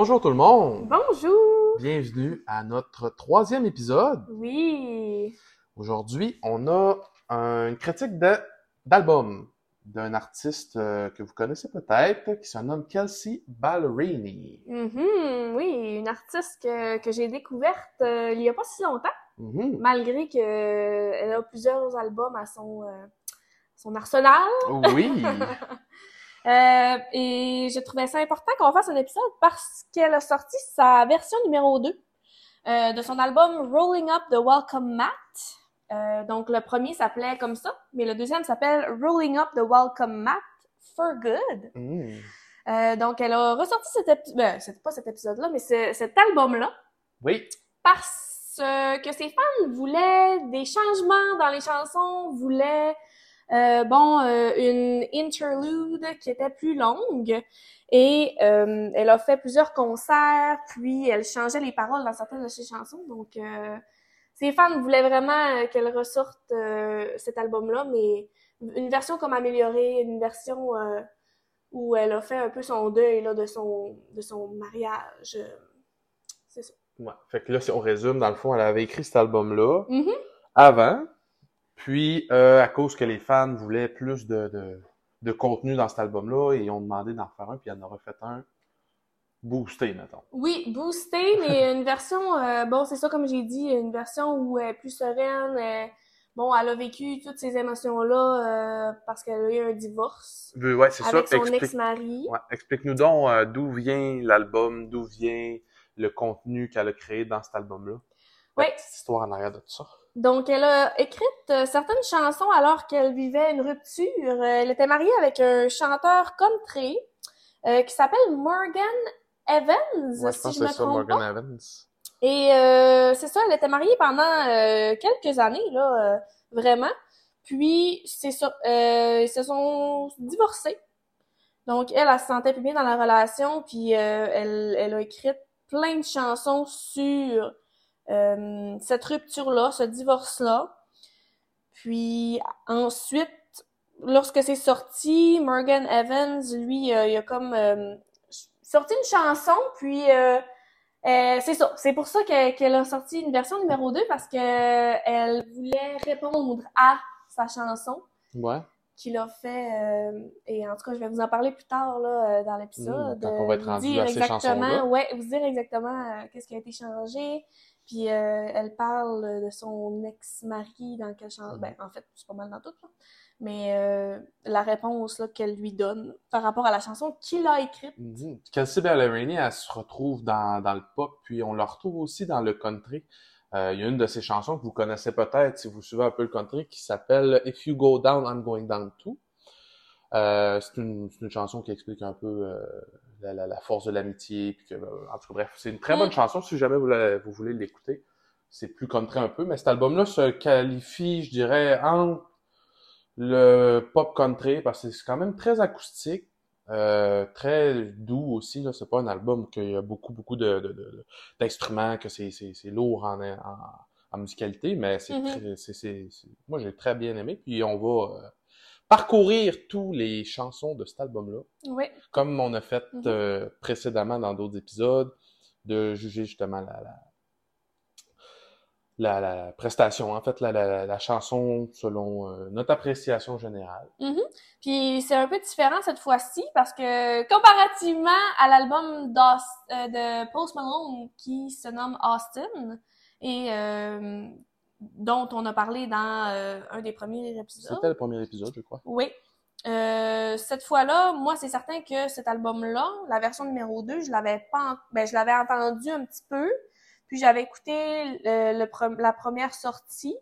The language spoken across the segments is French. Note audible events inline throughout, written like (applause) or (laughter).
Bonjour tout le monde! Bonjour! Bienvenue à notre troisième épisode. Oui! Aujourd'hui, on a une critique d'album d'un artiste euh, que vous connaissez peut-être, qui se nomme Kelsey Ballerini. Mhm, oui, une artiste que, que j'ai découverte euh, il y a pas si longtemps, Mhm. malgré que euh, elle a plusieurs albums à son, euh, son arsenal. Oui! (laughs) Euh, et je trouvais ça important qu'on fasse un épisode parce qu'elle a sorti sa version numéro 2 euh, de son album Rolling Up the Welcome Mat. Euh, donc le premier s'appelait comme ça, mais le deuxième s'appelle Rolling Up the Welcome Mat for Good. Mhm. Euh, donc elle a ressorti cet épisode, ben, c'est pas cet épisode-là, mais ce- cet album-là Oui, parce que ses fans voulaient des changements dans les chansons, voulaient euh, bon euh, une interlude qui était plus longue et euh, elle a fait plusieurs concerts puis elle changeait les paroles dans certaines de ses chansons donc euh, ses fans voulaient vraiment euh, qu'elle ressorte euh, cet album-là mais une version comme améliorée, une version où elle a fait un peu son deuil là de son de son mariage. C'est ça. ouais. Fait que là, si on résume, dans le fond, elle avait écrit cet album-là Mhm. avant, puis euh, à cause que les fans voulaient plus de, de, de contenu dans cet album-là, ils ont demandé d'en faire un, puis elle en a refait un boosté, mettons. Oui, boosté, mais (laughs) une version, euh, bon, c'est ça comme j'ai dit, une version où elle est plus sereine. euh, bon, elle a vécu toutes ces émotions-là euh, parce qu'elle a eu un divorce Euh, Ouais, c'est ça. avec son Explique- ex-mari. Ouais, explique-nous donc euh, d'où vient l'album, d'où vient le contenu qu'elle a créé dans cet album-là. La Ouais. petite histoire en arrière de tout ça. Donc, elle a écrit euh, certaines chansons alors qu'elle vivait une rupture. Euh, Elle était mariée avec un chanteur country euh, qui s'appelle Morgan Evans, Ouais, je si pense je que me c'est ça, trompe Morgan pas. Evans. Et euh, c'est ça, elle était mariée pendant euh, quelques années, là, euh, vraiment. Puis, c'est ça, euh, ils se sont divorcés. Donc, elle, elle se sentait plus bien dans la relation, puis euh, elle, elle a écrit plein de chansons sur euh, cette rupture-là, ce divorce-là. Puis, ensuite, lorsque c'est sorti, Morgan Evans, lui, euh, il a comme euh, sorti une chanson, puis... c'est ça. C'est pour ça que- qu'elle a sorti une version numéro 2 parce que elle voulait répondre à sa chanson Ouais. qu'il a fait. euh, et en tout cas, je vais vous en parler plus tard là, dans l'épisode. Mmh, on va être rendu dire à ces exactement, ouais, vous dire exactement euh, qu'est-ce qui a été changé. Puis euh, elle parle de son ex-mari dans quelle chanson. Mmh. Ben, en fait, c'est pas mal dans tout. Là. Mais euh, la réponse là, qu'elle lui donne par rapport à la chanson qu'il a écrite. Kelsey Ballerini, elle se retrouve dans, dans le pop, puis on la retrouve aussi dans le country. Euh, il y a une de ses chansons que vous connaissez peut-être si vous suivez un peu le country qui s'appelle If You Go Down, I'm Going Down Too. C'est une, une chanson qui explique un peu la, la- la force de l'amitié. Puis que, euh, en tout cas, bref, c'est une très bonne chanson si jamais vous, la- vous voulez l'écouter. C'est plus country un peu, mais cet album-là se qualifie, je dirais, entre le pop country parce que c'est quand même très acoustique. Euh, très doux aussi, là. C'est pas un album qu'il y a beaucoup, beaucoup de, de- de- d'instruments, que c'est, c'est, c'est lourd en, en, en musicalité, mais c'est Mhm. très, c'est, c'est, c'est- moi j'ai très bien aimé. Puis on va euh, parcourir tous les chansons de cet album-là, Oui. comme on a fait Mhm. euh, précédemment dans d'autres épisodes, de juger justement la, la, la, la prestation, en fait, la, chanson selon euh, notre appréciation générale. Mhm. Puis c'est un peu différent cette fois-ci parce que comparativement à l'album euh, de Post Malone qui se nomme Austin et euh, dont on a parlé dans euh, un des premiers épisodes. C'était le premier épisode, je crois. Oui. Euh, cette fois-là, moi, c'est certain que cet album-là, la version numéro 2, je l'avais pas, en- ben, je l'avais entendu un petit peu, puis j'avais écouté le, le pre- la première sortie.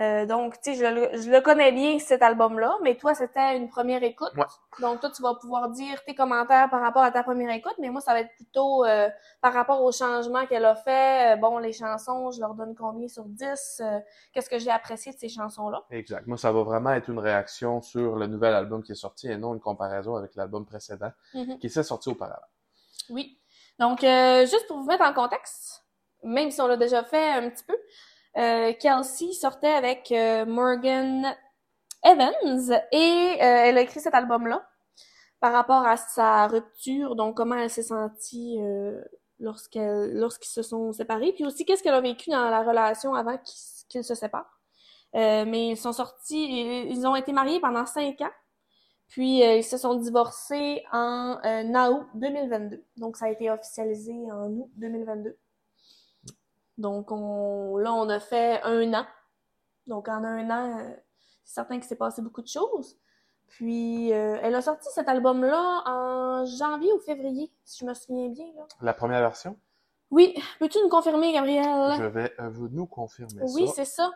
Euh, donc, tu sais, je, le- je le connais bien, cet album-là, mais toi, c'était une première écoute. Ouais. Donc, toi, tu vas pouvoir dire tes commentaires par rapport à ta première écoute, mais moi, ça va être plutôt euh, par rapport aux changements qu'elle a fait. Euh, bon, les chansons, je leur donne combien sur 10? Euh, Qu'est-ce que j'ai apprécié de ces chansons-là? Exact. Moi, ça va vraiment être une réaction sur le nouvel album qui est sorti et non une comparaison avec l'album précédent Mhm. qui s'est sorti auparavant. Oui. Donc, euh, juste pour vous mettre en contexte, même si on l'a déjà fait un petit peu, euh, Kelsey sortait avec euh, Morgan Evans et euh, elle a écrit cet album-là. par rapport à sa rupture, donc comment elle s'est sentie euh, lorsqu'elle lorsqu'ils se sont séparés, puis aussi qu'est-ce qu'elle a vécu dans la relation avant qu'ils se séparent. Mais ils sont sortis, ils, ont été mariés pendant cinq ans, puis ils se sont divorcés en août 2022. Donc ça a été officialisé en août 2022. Donc on, là on a fait un an. Donc en un an, euh, c'est certain qu'il s'est passé beaucoup de choses. Puis euh, elle a sorti cet album-là en janvier ou février, si je me souviens bien. Là. La première version, Oui, peux-tu nous confirmer, Gabriel? je vais euh, vous nous confirmer Oui, ça. c'est ça.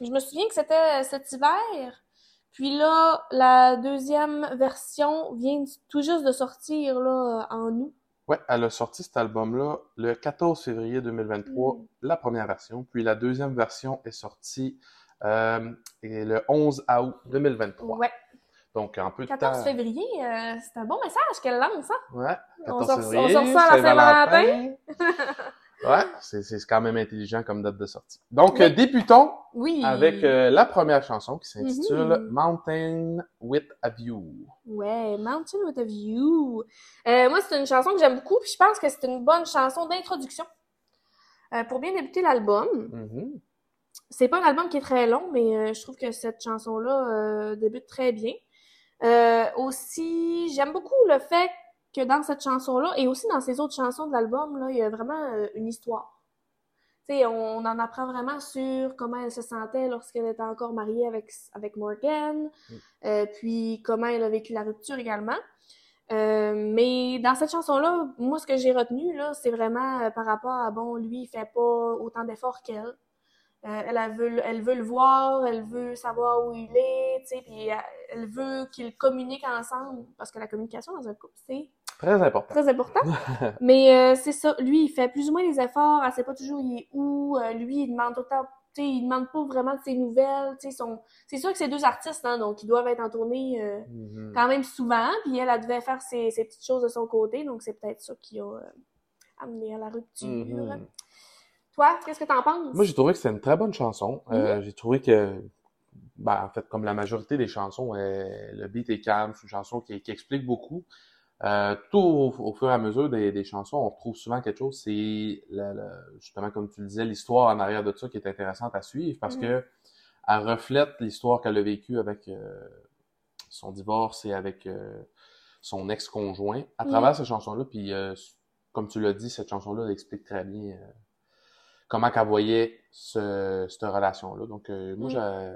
Je me souviens que c'était cet hiver. Puis là, la deuxième version vient tout juste de sortir là en août. Ouais, elle a sorti cet album-là le 14 février 2023, Mm. la première version. Puis la deuxième version est sortie euh, et le 11 août 2023. Ouais, Donc, en peu de 14 temps. février, euh, c'est un bon message qu'elle lance, hein? Ouais, On 14 sort- on sort ça à la Saint-Valentin. (laughs) ouais, c'est c'est quand même intelligent comme date de sortie. Donc, débutons Oui. avec euh, la première chanson qui s'intitule Mhm. Mountain with a View. Ouais, Mountain with a View. Euh, moi, c'est une chanson que j'aime beaucoup, puis je pense que c'est une bonne chanson d'introduction euh, pour bien débuter l'album. Mhm. C'est pas un album qui est très long, mais je trouve que cette chanson-là débute très bien. Aussi, j'aime beaucoup le fait que dans cette chanson-là, et aussi dans ces autres chansons de l'album, là, il y a vraiment euh, une histoire. On en apprend vraiment sur comment elle se sentait lorsqu'elle était encore mariée avec, avec Morgan, Mm. euh, puis comment elle a vécu la rupture également. Euh, mais dans cette chanson-là, moi, ce que j'ai retenu, là, c'est vraiment par rapport à, bon, lui, il fait pas autant d'efforts qu'elle. Euh, elle, elle, veut, le- elle veut le voir, elle veut savoir où il est, tu sais, puis elle, elle veut qu'ils communiquent ensemble, parce que la communication dans un couple, c'est Très important. très important. (laughs) Mais euh, c'est ça, lui, il fait plus ou moins des efforts, elle sait pas toujours il est où, euh, lui, il demande temps, tu sais, il demande pas vraiment de ses nouvelles, tu sais, son... c'est sûr que c'est deux artistes, hein, donc ils doivent être en tournée euh, Mhm. quand même souvent, puis elle, elle devait faire ses, ses petites choses de son côté, donc c'est peut-être ça qui a amené à la rupture. Mhm. Toi, qu'est-ce que t'en penses? Moi, j'ai trouvé que c'est une très bonne chanson. Euh, j'ai trouvé que, ben, en fait, comme la majorité des chansons, euh, le beat est calme, c'est une chanson qui, qui explique beaucoup. Euh, tout au, au fur et à mesure des, des chansons, on retrouve souvent quelque chose. C'est justement, comme tu le disais, l'histoire en arrière de ça qui est intéressante à suivre parce Mhm. que elle reflète l'histoire qu'elle a vécue avec euh, son divorce et avec euh, son ex-conjoint à Mhm. travers cette chanson-là. Puis, euh, comme tu l'as dit, cette chanson-là explique très bien euh, comment qu'elle voyait ce, cette relation-là. Donc, euh, moi, Mm. j'ai-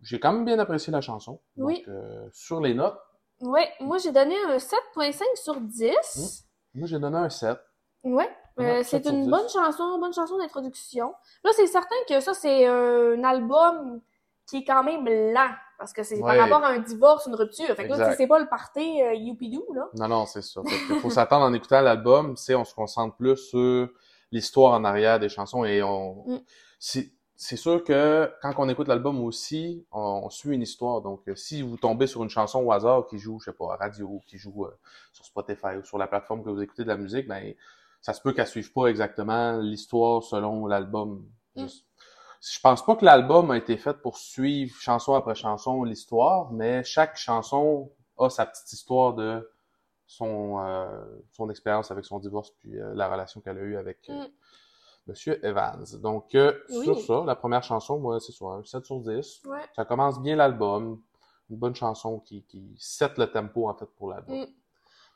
j'ai quand même bien apprécié la chanson. Donc, Oui. euh, sur les notes, Ouais, moi j'ai donné un 7.5 sur 10. moi, j'ai donné un 7. Ouais, euh, c'est 7 sur une 10. bonne chanson, bonne chanson d'introduction. Là, c'est certain que ça, c'est un album qui est quand même lent, parce que c'est Ouais. par rapport à un divorce, une rupture. Fait que là, c'est pas le party euh, youpidou, là. Non, non, c'est ça. Il faut s'attendre en écoutant l'album, c'est on se concentre plus sur l'histoire en arrière des chansons et on... Mm. C'est c'est sûr que quand on écoute l'album aussi, on, on suit une histoire. Donc, euh, si vous tombez sur une chanson au hasard qui joue, je sais pas, à radio, qui joue euh, sur Spotify ou sur la plateforme que vous écoutez de la musique, ben ça se peut qu'elle suive pas exactement l'histoire selon l'album. Mm. Je, pense pas que l'album a été fait pour suivre chanson après chanson l'histoire, mais chaque chanson a sa petite histoire de son euh, son expérience avec son divorce puis euh, la relation qu'elle a eue avec Mm. Monsieur Evans. Donc euh, Oui. sur ça, la première chanson, moi c'est ça, un 7 sur 10. Ouais. Ça commence bien l'album, une bonne chanson qui qui set le tempo en fait pour l'album. Mm.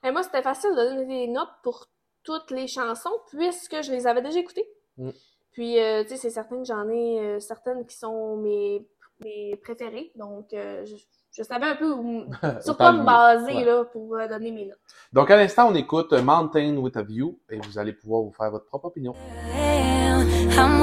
Mais moi, c'était facile de donner des notes pour toutes les chansons, puisque je les avais déjà écoutées. Mm. Puis, euh, tu sais, c'est certain que j'en ai euh, certaines qui sont mes, mes préférées. Donc, euh, je, je savais un peu où, (laughs) sur quoi me baser Ouais. là, pour euh, donner mes notes. Donc à l'instant, on écoute Mountain with a View et vous allez pouvoir vous faire votre propre opinion. I'm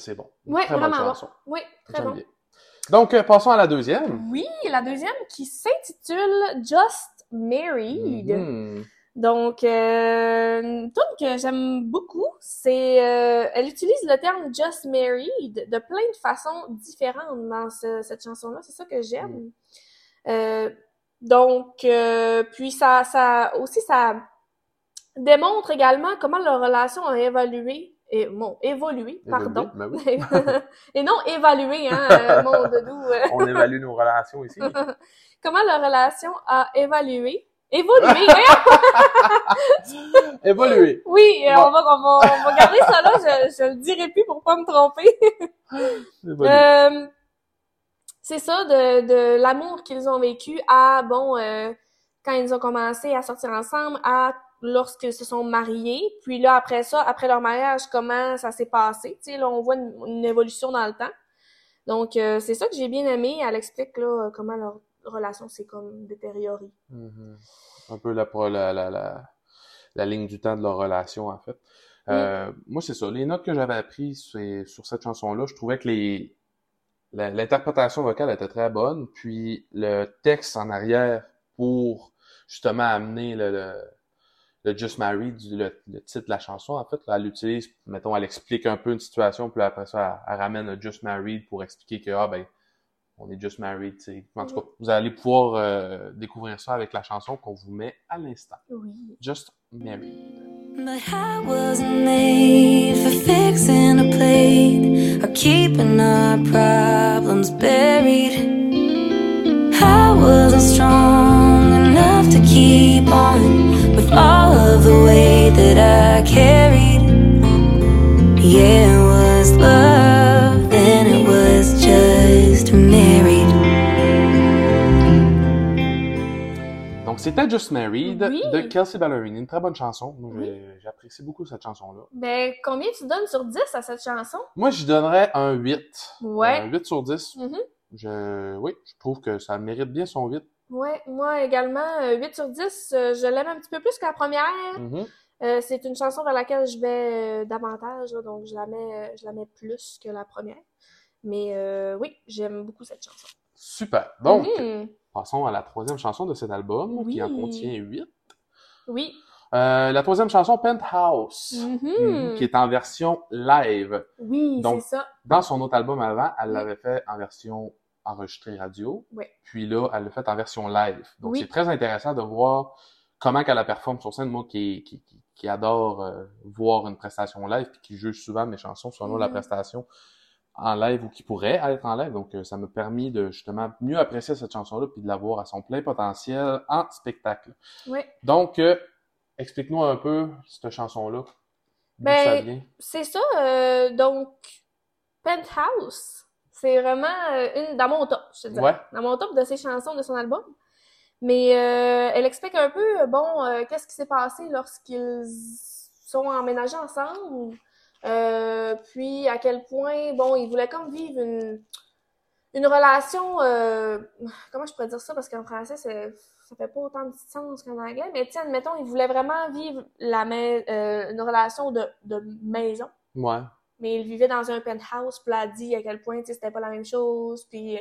c'est bon. Bonne vraiment bon. Oui, très bon. bien. Donc euh, passons à la deuxième. Oui, la deuxième qui s'intitule Just Married. Mhm. Donc, euh, une tune que j'aime beaucoup, c'est... euh, elle utilise le terme « just married » de plein de façons différentes dans ce- cette chanson-là. C'est ça que j'aime. Euh, donc, puis ça, ça aussi, ça démontre également comment leur relation a évolué, et, bon, évolué, pardon. Ben oui. (laughs) et non évalué, hein, euh, (laughs) mon doudou. On évalue nos relations ici. (laughs) comment leur relation a évolué. Évolué, hein? Évoluer. Oui, euh, Bon. on, va, on, va, on va garder ça là, je, je le dirai plus pour pas me tromper. Évoluer. Euh, c'est ça, de, de l'amour qu'ils ont vécu à, bon, euh, quand ils ont commencé à sortir ensemble, à lorsqu'ils se sont mariés. Puis là, après ça, après leur mariage, comment ça s'est passé? Tu sais, là, on voit une, une évolution dans le temps. Donc, euh, c'est ça que j'ai bien aimé. Elle explique, là, comment leur relation s'est comme détériorée. Mhm. Un peu la, la, la, la, la ligne du temps de leur relation, en fait. Euh, Moi, c'est ça. Les notes que j'avais apprises sur cette chanson-là, je trouvais que les l'interprétation vocale était très bonne, puis le texte en arrière pour justement amener le, le, le Just Married, le, le titre de la chanson, en fait, là, elle utilise, mettons, elle explique un peu une situation, puis après ça, elle, elle ramène le Just Married pour expliquer que, ah ben, on est Just Married, tu sais. En tout cas, vous allez pouvoir euh, découvrir ça avec la chanson qu'on vous met à l'instant. Oui. Just Married. But I wasn't made for fixing a plate or keeping our problems buried. I wasn't I carried. Yeah, it was love, then it was just married. Donc, c'était Just Married Oui. de Kelsey Ballerini. Une très bonne chanson. Moi, j'ai- j'apprécie beaucoup cette chanson-là. Ben, combien tu donnes sur 10 à cette chanson? Moi, je donnerais un 8. Ouais. Un 8 sur 10. Mhm. Je, oui, je trouve que ça mérite bien son 8. Ouais, moi également, euh, 8 sur 10, euh, je l'aime un petit peu plus que la première. Mhm. Euh, c'est une chanson vers laquelle je vais euh, davantage, là, donc je la mets, euh, je la mets plus que la première. Mais euh, oui, j'aime beaucoup cette chanson. Super. Donc, Mhm. passons à la troisième chanson de cet album, qui en contient 8. Oui. La troisième chanson, Penthouse, Mhm. Mhm, qui est en version live. Oui, c'est ça. Dans son autre album avant, elle l'avait fait en version enregistrée radio. Oui. Puis là, elle l'a fait en version live. Donc, Oui. c'est très intéressant de voir comment qu'elle performe sur scène. Moi qui, qui, qui, qui adore euh, voir une prestation live puis qui juge souvent mes chansons selon la Mhm. prestation en live ou qui pourrait être en live. Donc, euh, ça m'a permis de justement mieux apprécier cette chanson-là puis de la voir à son plein potentiel en spectacle. Oui. Donc, euh, explique-nous un peu cette chanson-là. D'où Ben, ça vient? C'est ça, euh, donc, Penthouse, c'est vraiment une dans mon top, je te dirais. Ouais. Dans mon top de ses chansons de son album. Mais euh, elle explique un peu, bon, euh, qu'est-ce qui s'est passé lorsqu'ils sont emménagés ensemble. Euh, puis à quel point, bon, ils voulaient comme vivre une, une relation, euh, comment je pourrais dire ça, parce qu'en français, c'est, ça fait pas autant de sens qu'en anglais, mais tiens, admettons, ils voulaient vraiment vivre la euh, une relation de, de maison, Ouais. mais ils vivaient dans un penthouse, puis elle a dit à quel point, tu sais, c'était pas la même chose, puis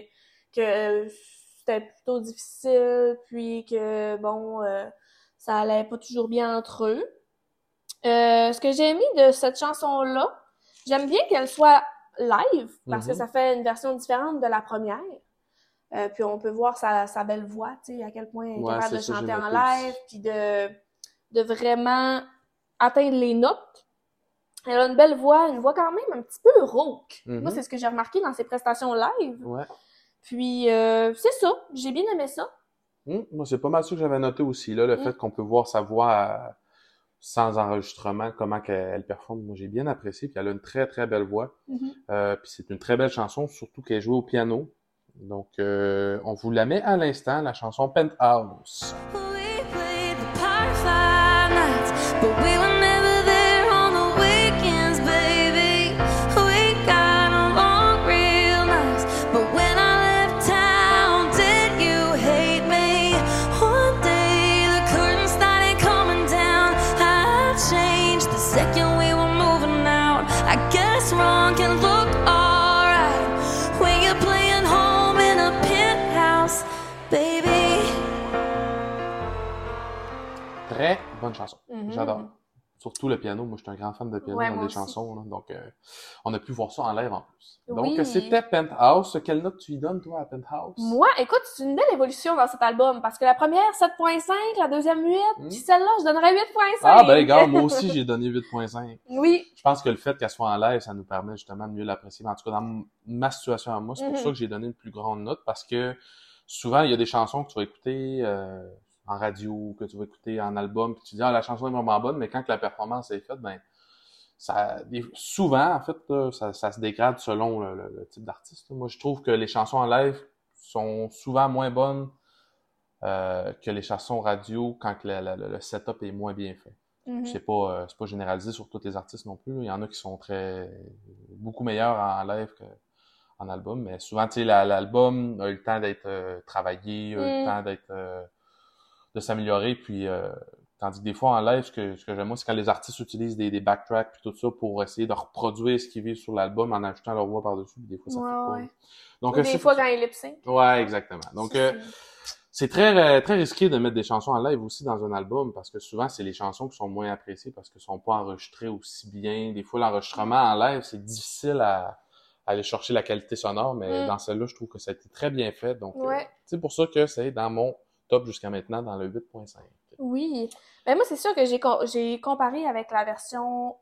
que euh, c'était plutôt difficile, puis que, bon, euh, ça allait pas toujours bien entre eux. Euh, ce que j'ai aimé de cette chanson-là, j'aime bien qu'elle soit live, parce que Mhm. ça fait une version différente de la première. Euh, puis on peut voir sa, sa belle voix, tu sais, à quel point elle est capable de ça, chanter en live, puis de, de vraiment atteindre les notes. Elle a une belle voix, une voix quand même un petit peu rauque. Mhm. Moi, c'est ce que j'ai remarqué dans ses prestations live. Ouais. Puis, euh, c'est ça. J'ai bien aimé ça. Hum, moi, c'est pas mal ça que j'avais noté aussi, là, le Mm. fait qu'on peut voir sa voix euh, sans enregistrement, comment qu'elle elle performe. Moi, j'ai bien apprécié, puis elle a une très, très belle voix. Euh, puis c'est une très belle chanson, surtout qu'elle joue au piano. Donc, euh, on vous la met à l'instant, la chanson Penthouse. Bonne chanson. Mhm. J'adore. Surtout le piano. Moi, je suis un grand fan de piano Ouais, dans des chansons. là. Donc, euh, on a pu voir ça en live en plus. Donc, Oui. c'était Penthouse. Quelle note tu y donnes, toi, à Penthouse? Moi, écoute, c'est une belle évolution dans cet album parce que la première 7.5, la deuxième 8, Mhm. puis celle-là, je donnerais 8.5. Ah, ben, gars, moi aussi, j'ai donné 8.5. (laughs) Oui, Je pense que le fait qu'elle soit en live, ça nous permet justement de mieux l'apprécier. En tout cas, dans ma situation à moi, c'est pour Mhm. ça que j'ai donné une plus grande note parce que souvent, il y a des chansons que tu vas écouter euh, en radio, que tu vas écouter en album, puis tu dis, ah, la chanson est vraiment bonne, mais quand la performance est faite, ben, ça, souvent, en fait, là, ça, ça se dégrade selon le, le- le type d'artiste. Moi, je trouve que les chansons en live sont souvent moins bonnes euh, que les chansons radio quand que la- la- le- setup est moins bien fait. Mhm. C'est pas, euh, c'est pas généralisé sur tous les artistes non plus. Il y en a qui sont très, beaucoup meilleurs en live qu'en album, mais souvent, tu sais, la- l'album a eu le temps d'être euh, travaillé, a eu le Mm. temps d'être, euh, de s'améliorer, puis, euh, tandis que des fois en live, ce que, ce que j'aime moi, c'est quand les artistes utilisent des, des backtracks puis tout ça pour essayer de reproduire ce qu'ils vivent sur l'album en ajoutant leur voix par-dessus, puis des fois, ça Ouais, fait pas. ouais. Donc, Ou euh, des fois quand il lip. Ouais, exactement. Donc, euh, c'est- très très risqué de mettre des chansons en live aussi dans un album parce que souvent c'est les chansons qui sont moins appréciées parce qu'elles sont pas enregistrées aussi bien. Des fois l'enregistrement en live c'est difficile à, à aller chercher la qualité sonore, mais Mm. dans celle-là je trouve que ça a été très bien fait. Donc euh, c'est pour ça que c'est dans mon top jusqu'à maintenant dans le 8.5. Oui. Ben moi, c'est sûr que j'ai co- j'ai comparé avec la version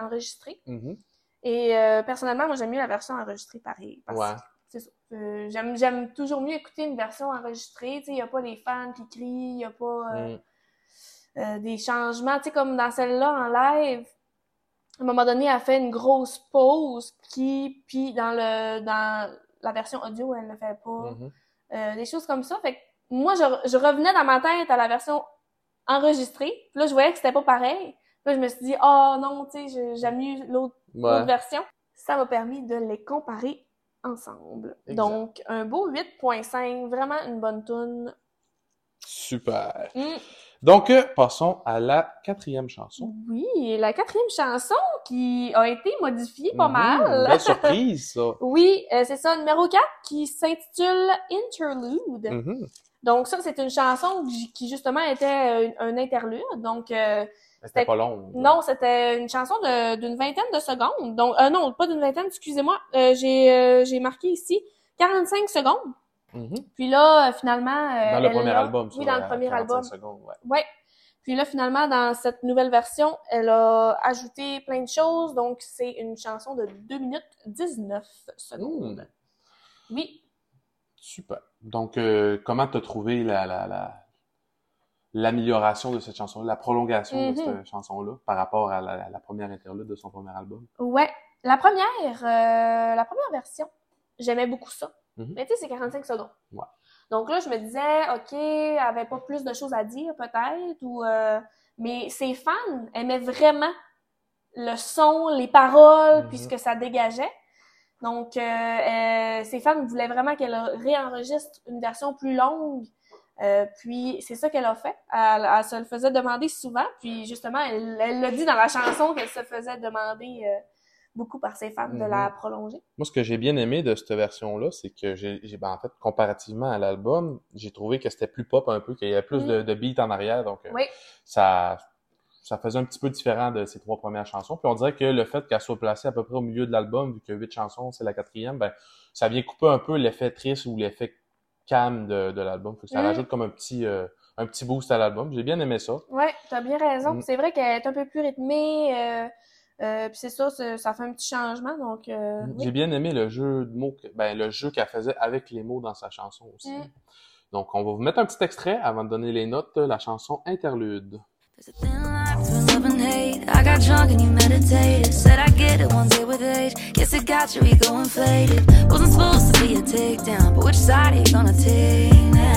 enregistrée. Mhm. Et euh, personnellement, moi, j'aime mieux la version enregistrée pareil. Parce Ouais. que. Euh, j'aime, j'aime toujours mieux écouter une version enregistrée. Il n'y a pas les fans qui crient, il n'y a pas euh, Mm. des changements. Sais, comme dans celle-là en live, à un moment donné, elle fait une grosse pause qui, puis dans le dans la version audio, elle ne fait pas. Mhm. Euh, des choses comme ça. Fait que moi, je, je revenais dans ma tête à la version enregistrée. Puis là, je voyais que c'était pas pareil. Puis là, je me suis dit, oh non, tu sais, j'aime mieux l'autre Ouais. version. Ça m'a permis de les comparer ensemble. Exact. Donc, un beau 8.5, vraiment une bonne tune. Super. Mm. Donc euh, passons à la quatrième chanson. Oui, la quatrième chanson qui a été modifiée pas Mhm. mal. Belle surprise ça. (laughs) Oui, euh, c'est ça, numéro 4, qui s'intitule Interlude. Mhm. Donc ça, c'est une chanson qui- justement était un, un interlude. Donc euh, C'était pas long. non, c'était une chanson d'une vingtaine de secondes. Donc euh, non, pas d'une vingtaine, excusez-moi. Euh, j'ai euh, j'ai marqué ici 45 secondes. Mhm. Puis là, euh, finalement, euh, Dans le premier a- album. Oui, dans le premier 45 album. secondes, ouais. Ouais. Puis là, finalement, dans cette nouvelle version, elle a ajouté plein de choses. Donc, c'est une chanson de 2 minutes 19 secondes. Mm. Oui. Super. Donc, euh, comment t'as trouvé la, la, la, l'amélioration de cette chanson-là, la prolongation de Mhm. cette chanson-là par rapport à la, à la première interlude de son premier album? Ouais. La première, euh, la première version, j'aimais beaucoup ça. Mhm. Mais tu sais, c'est 45 secondes. Ouais. Donc là, je me disais, OK, elle avait pas plus de choses à dire, peut-être, ou... euh, Mais ses fans aimaient vraiment le son, les paroles, Mhm. puis ce que ça dégageait. Donc, euh, euh, ses fans voulaient vraiment qu'elle réenregistre une version plus longue. Euh, puis, c'est ça qu'elle a fait. Elle, elle se le faisait demander souvent. Puis, justement, elle elle l'a dit dans la chanson qu'elle se faisait demander euh, beaucoup par ses fans de Mhm. la prolonger. Moi, ce que j'ai bien aimé de cette version-là, c'est que j'ai, ben, en fait, comparativement à l'album, j'ai trouvé que c'était plus pop un peu, qu'il y avait plus Mm. de, de beats en arrière, donc euh, Oui. ça, ça faisait un petit peu différent de ces trois premières chansons. Puis on dirait que le fait qu'elle soit placée à peu près au milieu de l'album, vu qu'il y a huit chansons, c'est la quatrième, ben ça vient couper un peu l'effet triste ou l'effet calme de, de l'album. Fait que ça Mm. rajoute comme un petit, euh, un petit boost à l'album. J'ai bien aimé ça. Ouais, t'as bien raison. Mm. C'est vrai qu'elle est un peu plus rythmée. Euh, euh, puis c'est ça, ça fait un petit changement. Donc, euh, oui. J'ai bien aimé le jeu de mots, que- ben, le jeu qu'elle faisait avec les mots dans sa chanson aussi. Mm. Donc, on va vous mettre un petit extrait avant de donner les notes, la chanson Interlude. Hate. I got drunk and you meditated. Said I get it one day with age. Guess it got your ego inflated. Wasn't supposed to be a takedown, but which side are you gonna take now?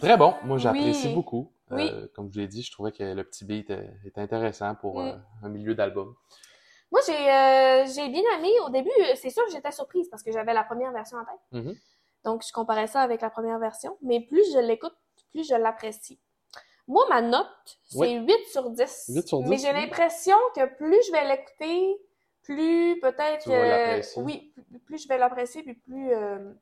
Très bon. Moi, j'apprécie Oui. beaucoup. Oui. Euh, comme je l'ai dit, je trouvais que le petit beat est, est intéressant pour Mm. euh, un milieu d'album. Moi, j'ai euh, j'ai bien aimé. Au début, euh, c'est sûr que j'étais surprise parce que j'avais la première version en tête. Mhm. Donc, je comparais ça avec la première version. Mais plus je l'écoute, plus je l'apprécie. Moi, ma note, c'est Oui. 8 sur 10. 8 sur Mais 10, j'ai oui. l'impression que plus je vais l'écouter, plus peut-être oui, plus, je vais l'apprécier, puis plus euh,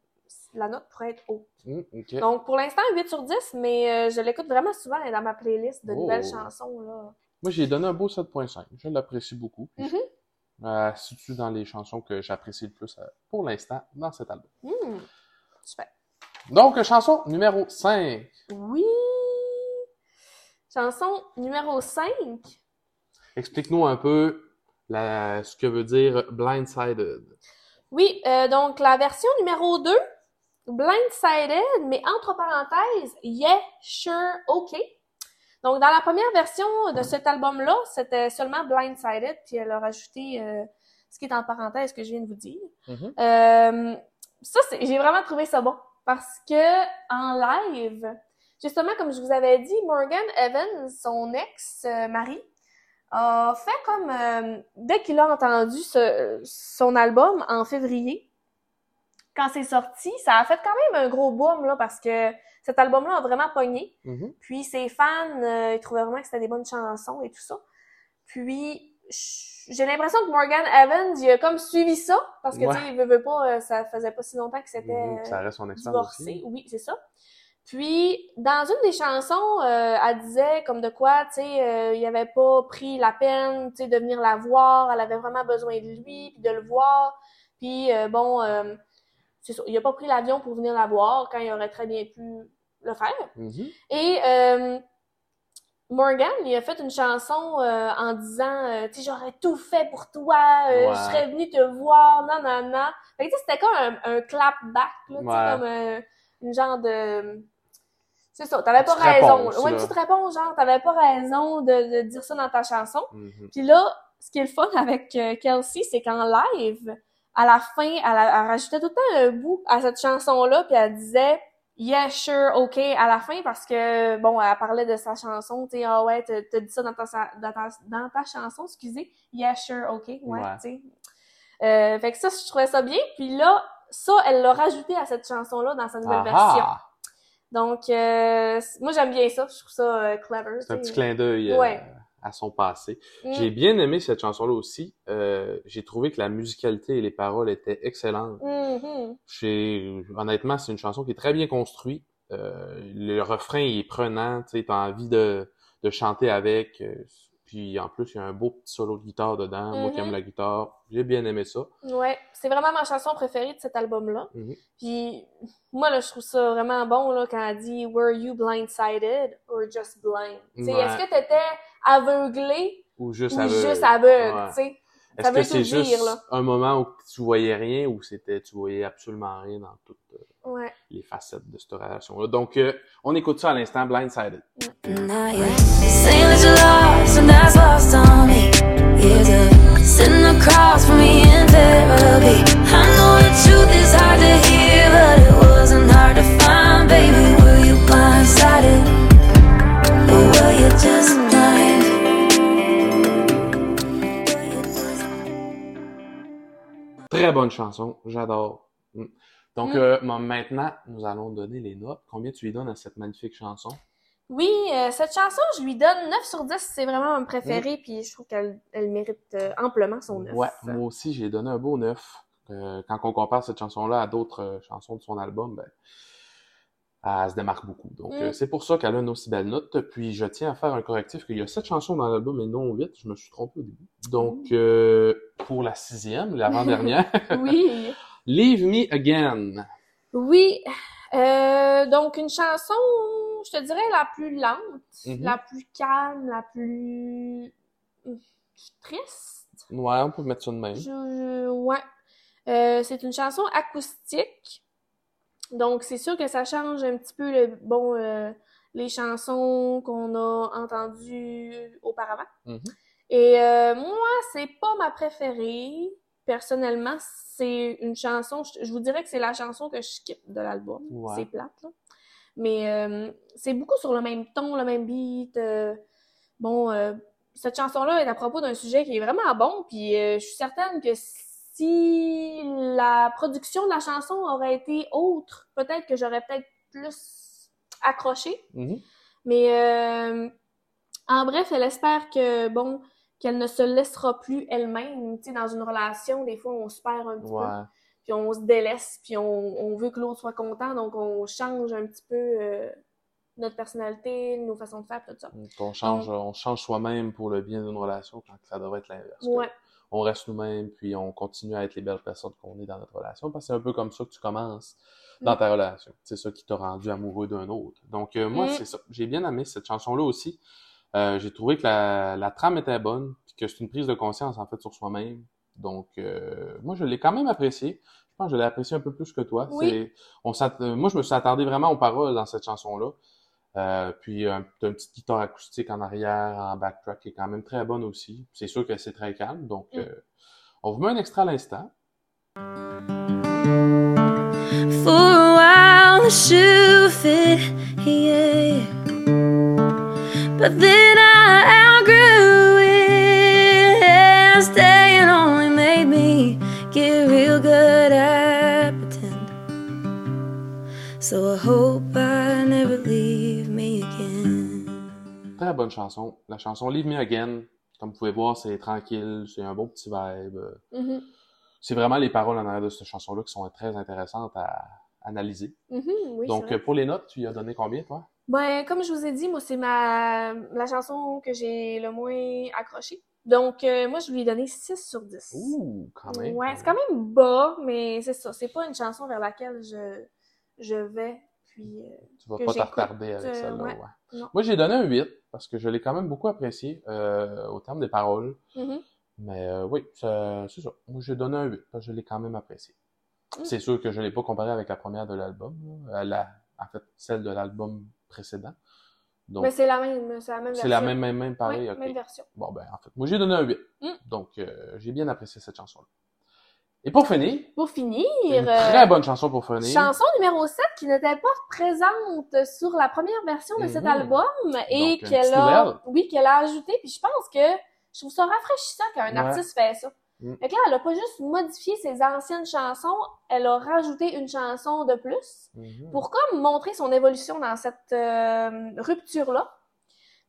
la note pourrait être haute. Ok. Donc, pour l'instant, 8 sur 10, mais euh, je l'écoute vraiment souvent elle est dans ma playlist de Oh. nouvelles chansons. Là. Moi, j'ai donné un beau 7.5. Je l'apprécie beaucoup. Mhm. Euh, situe dans les chansons que j'apprécie le plus euh, pour l'instant dans cet album. Hmm. Super. Donc, chanson numéro 5. Oui! Chanson numéro 5. Explique-nous un peu la, ce que veut dire Blindsided. Oui, euh, donc la version numéro 2, Blindsided, mais entre parenthèses, Yeah, Sure, OK. Donc dans la première version de cet album-là, c'était seulement Blindsided, puis elle a rajouté euh, ce qui est en parenthèse que je viens de vous dire. Mhm. Euh, ça, c'est- j'ai vraiment trouvé ça bon parce que en live, justement, comme je vous avais dit, Morgan Evans, son ex-mari, a fait comme euh, dès qu'il a entendu ce- son album en février, quand c'est sorti, ça a fait quand même un gros boom là parce que cet album-là a vraiment pogné. Mhm. Puis ses fans, euh, ils trouvaient vraiment que c'était des bonnes chansons et tout ça. Puis j'ai l'impression que Morgan Evans, il a comme suivi ça parce que Ouais. tu sais, il veut, veut pas, euh, ça faisait pas si longtemps que c'était euh, Ça reste son expérience divorcé. aussi. Oui, c'est ça. Puis dans une des chansons, euh, elle disait comme de quoi, tu sais, euh, il avait pas pris la peine, tu sais, de venir la voir. Elle avait vraiment besoin de lui puis de le voir. Puis euh, bon, c'est ça, il a pas pris l'avion pour venir la voir quand il aurait très bien pu le faire. Mhm. Et euh, Morgan, il a fait une chanson euh, en disant, euh, tu sais, j'aurais tout fait pour toi, euh, Ouais. je serais venue te voir, non, non, non. Fait que tu sais, c'était comme un, un clap back, là, Ouais. comme une genre de... C'est ça, t'avais pas raison. réponse, ouais, une petite réponse, genre, t'avais pas raison de, de dire ça dans ta chanson. Mhm. Puis là, ce qui est le fun avec Kelsey, c'est qu'en live, à la fin, elle, a- elle rajoutait tout le temps un bout à cette chanson-là, puis elle disait Yeah, sure, OK à la fin parce que, bon, elle parlait de sa chanson, tu sais, ah ouais, t'as dit ça dans ta, dans, ta, dans ta chanson, excusez. Yeah, sure, OK, ouais, Ouais. tu sais. Euh, fait que ça, je trouvais ça bien. Puis là, ça, elle l'a rajouté à cette chanson-là dans sa nouvelle version. Donc, euh, moi, j'aime bien ça. Je trouve ça euh, clever. C'est un petit clin d'œil euh, Ouais. À son passé. Mm. J'ai bien aimé cette chanson-là aussi. Euh, j'ai trouvé que la musicalité et les paroles étaient excellentes. Mhm. J'ai- Honnêtement, c'est une chanson qui est très bien construite. Euh, le refrain il est prenant, tu t'as envie de, de chanter avec. euh, puis en plus, il y a un beau petit solo de guitare dedans. Moi qui aime la guitare, j'ai bien aimé ça. Ouais, c'est vraiment ma chanson préférée de cet album-là. Mhm. Puis moi là, je trouve ça vraiment bon là quand elle dit Were you blindsided or just blind? Ouais. est-ce que t'étais aveuglé Ou juste ou aveugle. juste aveugle? Ouais. Tu sais, Est-ce ça que veut c'est dire, juste là. un moment où tu voyais rien ou c'était tu voyais absolument rien dans toutes euh, ouais. les facettes de cette relation-là? Donc, euh, on écoute ça à l'instant, Blindsided. Très bonne chanson, j'adore. Mm. Donc, Mm. euh, ma- maintenant, nous allons donner les notes. Combien tu lui donnes à cette magnifique chanson? Oui, euh, cette chanson, je lui donne 9 sur 10, c'est vraiment ma préférée, puis je trouve qu'elle elle mérite euh, amplement son 9. Mm. Ouais, moi aussi, j'ai donné un beau 9. Euh, quand on compare cette chanson-là à d'autres chansons de son album, ben, elle se démarque beaucoup. Donc, Mm. euh, c'est pour ça qu'elle a une aussi belle note. Puis, je tiens à faire un correctif qu'il y a sept chansons dans l'album et non huit. Je me suis trompé au début. Donc, euh, pour la sixième, l'avant-dernière, (laughs) Oui. Leave Me Again. Oui. Euh, donc, une chanson, je te dirais, la plus lente, Mhm. la plus calme, la plus triste. Ouais, on peut mettre ça de même. Je, je- ouais. Euh, c'est une chanson acoustique. Donc, c'est sûr que ça change un petit peu le, bon, euh, les chansons qu'on a entendues auparavant. Mhm. Et euh, moi, c'est pas ma préférée. Personnellement, c'est une chanson, je, je vous dirais que c'est la chanson que je skip de l'album. Ouais. C'est plate, là. Mais euh, c'est beaucoup sur le même ton, le même beat. euh, bon, cette chanson-là est à propos d'un sujet qui est vraiment bon, puis je suis certaine que si la production de la chanson aurait été autre, peut-être que j'aurais peut-être plus accroché. Mhm. Mais euh, en bref, elle espère que, bon, qu'elle ne se laissera plus elle-même. Tu sais, dans une relation, des fois, on se perd un petit peu. Puis on se délaisse, puis on, on veut que l'autre soit content, donc on change un petit peu euh, notre personnalité, nos façons de faire, tout ça. Donc, on change, on change soi-même pour le bien d'une relation quand ça devrait être l'inverse. Ouais. On reste nous-mêmes, puis on continue à être les belles personnes qu'on est dans notre relation, parce que c'est un peu comme ça que tu commences dans Mm. ta relation. C'est ça qui t'a rendu amoureux d'un autre. Donc, euh, moi, Mm. c'est ça. J'ai bien aimé cette chanson-là aussi. Euh, j'ai trouvé que la, la trame était bonne, puis que c'est une prise de conscience, en fait, sur soi-même. Donc, euh, moi, je l'ai quand même apprécié. Je pense que je l'ai apprécié un peu plus que toi. Oui. On moi, je me suis attardé vraiment aux paroles dans cette chanson-là. Euh, puis un, une petite guitare acoustique en arrière, en backtrack, qui est quand même très bonne aussi. C'est sûr que c'est très calme. Donc, Mm. euh, on vous met un extrait à l'instant. For a while, the shoe fit, yeah. But then I outgrew it. and Staying only made me get real good at pretend. So I hope Très bonne chanson. La chanson Leave Me Again, comme vous pouvez voir, c'est tranquille, c'est un bon petit vibe. Mhm. C'est vraiment les paroles en arrière de cette chanson-là qui sont très intéressantes à analyser. Mhm, oui, c'est Donc, pour les notes, tu y as donné combien, toi? Ben, comme je vous ai dit, moi, c'est ma la chanson que j'ai le moins accrochée. Donc, euh, moi, je lui ai donné 6 sur 10. Ouh, quand même. Ouais, c'est quand même bas, mais c'est ça. C'est pas une chanson vers laquelle je, je vais. Puis, euh, Tu vas pas retarder avec euh, celle-là, ouais. ouais. Moi, j'ai donné un 8 parce que je l'ai quand même beaucoup apprécié euh, au terme des paroles. mhm. Mais euh, oui, c'est ça. Moi, j'ai donné un 8 parce que je l'ai quand même apprécié. Mm. C'est sûr que je l'ai pas comparé avec la première de l'album. Euh, la, en fait, celle de l'album précédent. Donc, Mais c'est la même, c'est la même version. c'est la même, même, même pareil. Même version. Bon, ben, en fait, moi, j'ai donné un 8. Mm. Donc, euh, j'ai bien apprécié cette chanson-là. Et pour finir, Pour finir, une très bonne chanson pour finir. chanson numéro 7 qui n'était pas présente sur la première version de cet Mhm. album et qu'elle a, nouvelle. oui, qu'elle a ajouté. Puis je pense que je trouve ça rafraîchissant quand un Ouais. artiste fait ça. Mm. Fait que là, elle a pas juste modifié ses anciennes chansons, elle a rajouté une chanson de plus Mhm. pour comme montrer son évolution dans cette euh, rupture-là.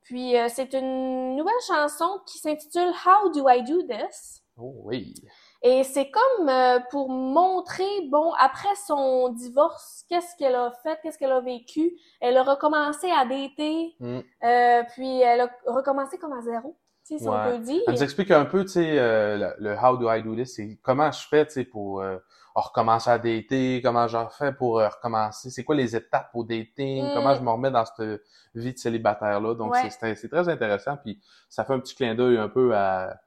Puis euh, c'est une nouvelle chanson qui s'intitule How Do I Do This? Oh oui. Et c'est comme euh, pour montrer, bon, après son divorce, qu'est-ce qu'elle a fait, qu'est-ce qu'elle a vécu? Elle a recommencé à dater, Mm. euh, puis elle a recommencé comme à zéro, si Ouais. on peut dire. Elle nous explique un peu, tu sais, euh, le, le How do I do this, c'est comment je fais, tu sais, pour euh, recommencer à dater, comment je fais pour euh, recommencer, c'est quoi les étapes au dating, Mm. comment je me remets dans cette vie de célibataire-là. Donc, Ouais. c'est très intéressant, puis ça fait un petit clin d'œil un peu à,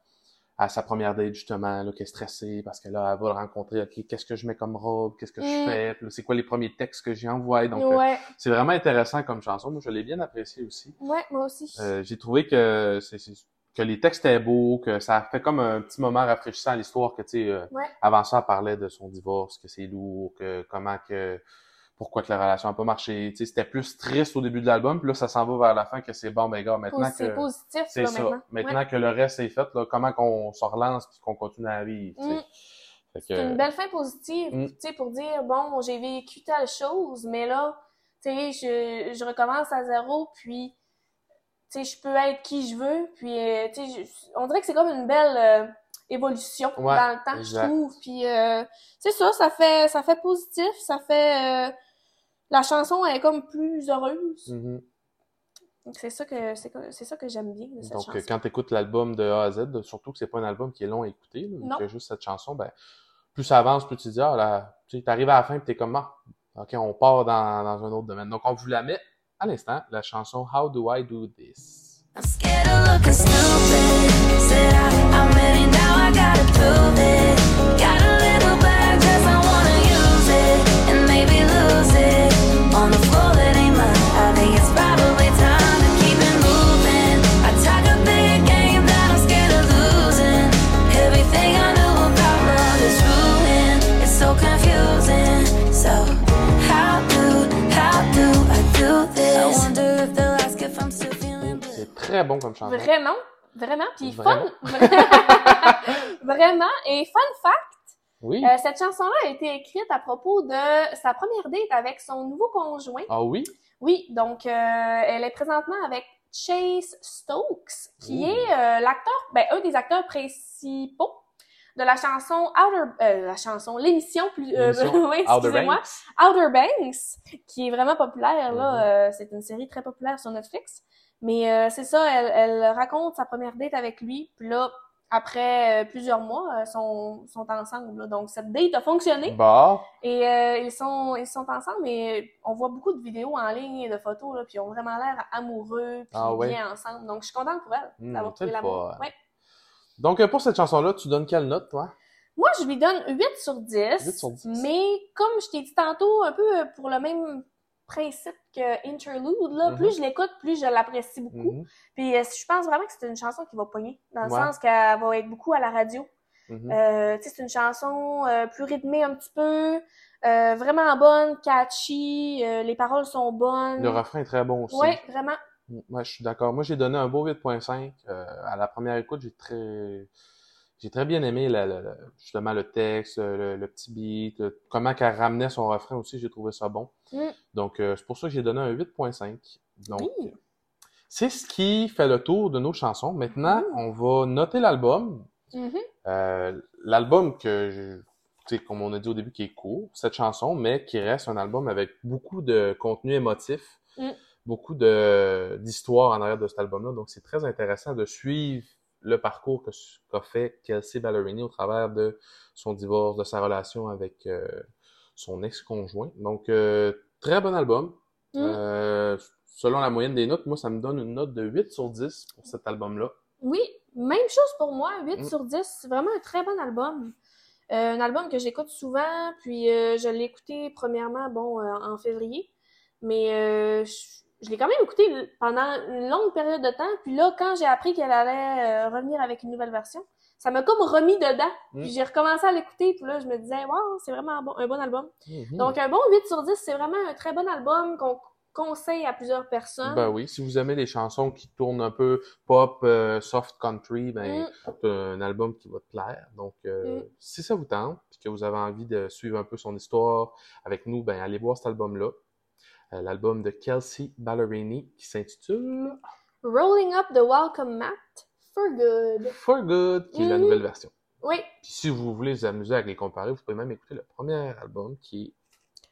à sa première date, justement, là, qui est stressée, parce que là, elle va le rencontrer, OK, qu'est-ce que je mets comme robe, qu'est-ce que je Mm. fais, c'est quoi les premiers textes que j'ai envoyés? Donc, euh, c'est vraiment intéressant comme chanson. Moi, je l'ai bien apprécié aussi. ouais, moi aussi. Euh, j'ai trouvé que c'est que les textes étaient beaux, que ça a fait comme un petit moment rafraîchissant à l'histoire que tu sais euh, Ouais. avant ça elle parlait de son divorce, que c'est lourd, que comment que pourquoi que la relation a pas marché, c'était plus triste au début de l'album, puis là ça s'en va vers la fin que c'est bon ben gars maintenant c'est que positif, c'est là, ça, maintenant. maintenant Ouais. que le reste est fait là, comment qu'on se relance puis qu'on continue à vivre. Mm. Que, C'est une belle fin positive, Mm. tu sais, pour dire, bon, j'ai vécu telle chose, mais là, tu sais, je, je recommence à zéro, puis, tu sais, je peux être qui je veux, puis, euh, tu sais, on dirait que c'est comme une belle euh, évolution Ouais, dans le temps, exact. je trouve, puis, euh, c'est ça, ça fait, ça fait positif, ça fait, euh, la chanson est comme plus heureuse, Mhm. donc c'est ça que, c'est que- c'est ça que j'aime bien de cette Donc, chanson. quand tu écoutes l'album de A à Z, surtout que c'est pas un album qui est long à écouter, là, que juste cette chanson, ben, plus ça avance, plus tu te dis, ah, là, tu sais, t'arrives à la fin pis t'es comme, ah, ok, on part dans, dans un autre domaine. Donc, on vous la met à l'instant, la chanson How Do I Do This? I'm scared of looking stupid. Said I, I'm ready now, I gotta prove it. Très bon comme chanson. Vraiment, vraiment, puis Vraiment. fun, (laughs) vraiment, et fun fact, Oui. Euh, cette chanson-là a été écrite à propos de sa première date avec son nouveau conjoint. Ah oui? Oui, donc euh, elle est présentement avec Chase Stokes, qui Ouh. est euh, l'acteur, ben un des acteurs principaux de la chanson Outer, euh, la chanson, l'émission plus, euh, (laughs) Outer excusez-moi, Banks. Outer Banks, qui est vraiment populaire là. Mhm. euh, c'est une série très populaire sur Netflix. Mais euh, c'est ça, elle, elle raconte sa première date avec lui, puis là après euh, plusieurs mois, euh, sont sont ensemble. là. Donc cette date a fonctionné. Bah, Et euh, ils sont ils sont ensemble, mais on voit beaucoup de vidéos en ligne et de photos là, puis ils ont vraiment l'air amoureux, puis Ah ouais? bien ensemble. Donc je suis contente pour elle Hmm, d'avoir trouvé l'amour. Ouais. donc euh, pour cette chanson-là, tu donnes quelle note, toi? Moi, je lui donne 8 sur 10. 8 sur 10. Mais comme je t'ai dit tantôt, un peu pour le même principe que Interlude, là, Mhm. plus je l'écoute, plus je l'apprécie beaucoup. Mhm, Puis euh, je pense vraiment que c'est une chanson qui va pogner, dans le Ouais. sens qu'elle va être beaucoup à la radio. mhm. Euh, c'est une chanson euh, plus rythmée un petit peu, euh, vraiment bonne, catchy, les paroles sont bonnes. Le refrain est très bon aussi. Ouais, vraiment. Ouais, je suis d'accord. Moi, j'ai donné un beau 8.5. Euh, à la première écoute, j'ai très j'ai très bien aimé la- la- la- justement le texte, le, le petit beat, comment qu'elle ramenait son refrain aussi, j'ai trouvé ça bon. Mm. Donc, euh, c'est pour ça que j'ai donné un 8.5. Donc, c'est ce qui fait le tour de nos chansons. Maintenant, Mm. on va noter l'album. Mhm. Euh, l'album que, je- comme on a dit au début, qui est court, cette chanson, mais qui reste un album avec beaucoup de contenu émotif, Mm. beaucoup de d'histoire en arrière de cet album-là. Donc, c'est très intéressant de suivre le parcours que- qu'a fait Kelsey Ballerini au travers de son divorce, de sa relation avec euh, son ex-conjoint. Donc, euh, très bon album. Mm. Euh, selon la moyenne des notes, moi, ça me donne une note de 8 sur 10 pour cet album-là. Oui, même chose pour moi, 8 Mm. sur 10. C'est vraiment un très bon album. Un album que j'écoute souvent, puis je l'ai écouté premièrement, bon, en février, mais je, je l'ai quand même écouté pendant une longue période de temps, puis là, quand j'ai appris qu'elle allait euh, revenir avec une nouvelle version, ça m'a comme remis dedans, Mm. puis j'ai recommencé à l'écouter, puis là, je me disais, wow, c'est vraiment un bon, un bon album. Mhm. Donc, un bon 8 sur 10, c'est vraiment un très bon album qu'on conseille à plusieurs personnes. Ben oui, si vous aimez les chansons qui tournent un peu pop, euh, soft country, ben Mm. c'est un album qui va te plaire. Donc, euh, Mm. si ça vous tente, puis que vous avez envie de suivre un peu son histoire avec nous, ben allez voir cet album-là. Euh, L'album de Kelsey Ballerini qui s'intitule Rolling Up the Welcome Mat for Good. For Good, qui est la Mhm. nouvelle version. Oui, Puis si vous voulez vous amuser avec les comparer, vous pouvez même écouter le premier album qui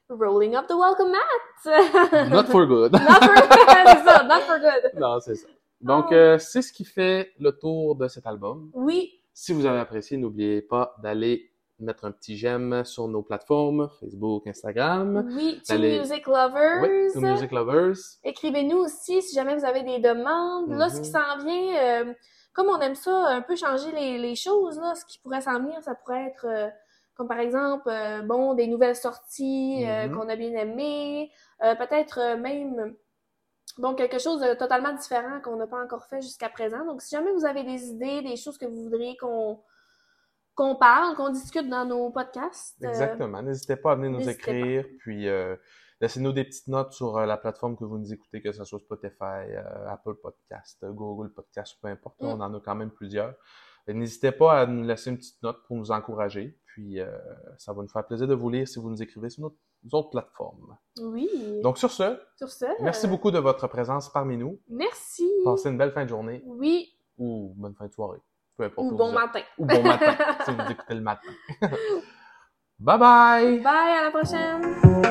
Rolling Up the Welcome Mat. est (laughs) Not For Good. Not for (laughs) c'est ça, Not for Good. non, c'est ça. Donc, Oh. euh, c'est ce qui fait le tour de cet album. Oui, Si vous avez apprécié, n'oubliez pas d'aller mettre un petit j'aime sur nos plateformes, Facebook, Instagram. oui, To. Music Lovers. Oui, To Music Lovers. Écrivez-nous aussi si jamais vous avez des demandes. Là, ce Mhm. qui s'en vient, euh, comme on aime ça, un peu changer les, les choses, là, ce qui pourrait s'en venir, ça pourrait être, euh, comme par exemple, euh, bon, des nouvelles sorties Mhm. qu'on a bien aimées, peut-être même, bon, quelque chose de totalement différent qu'on n'a pas encore fait jusqu'à présent. Donc, si jamais vous avez des idées, des choses que vous voudriez qu'on qu'on parle, qu'on discute dans nos podcasts, euh, Exactement. N'hésitez pas à venir nous pas. écrire, puis euh, laissez-nous des petites notes sur euh, la plateforme que vous nous écoutez, que ce soit Spotify, euh, Apple Podcast, Google Podcast, peu importe. Mm. On en a quand même plusieurs. N'hésitez pas à nous laisser une petite note pour nous encourager, puis ça va nous faire plaisir de vous lire si vous nous écrivez sur nos autres plateformes. oui. Donc sur ce, sur ce, merci beaucoup de votre présence parmi nous. Merci. Passez une belle fin de journée Oui, ou bonne fin de soirée. Peu importe. ou bon matin. Ou bon matin, si vous écoutez le matin. (laughs) bye bye! Bye, à la prochaine!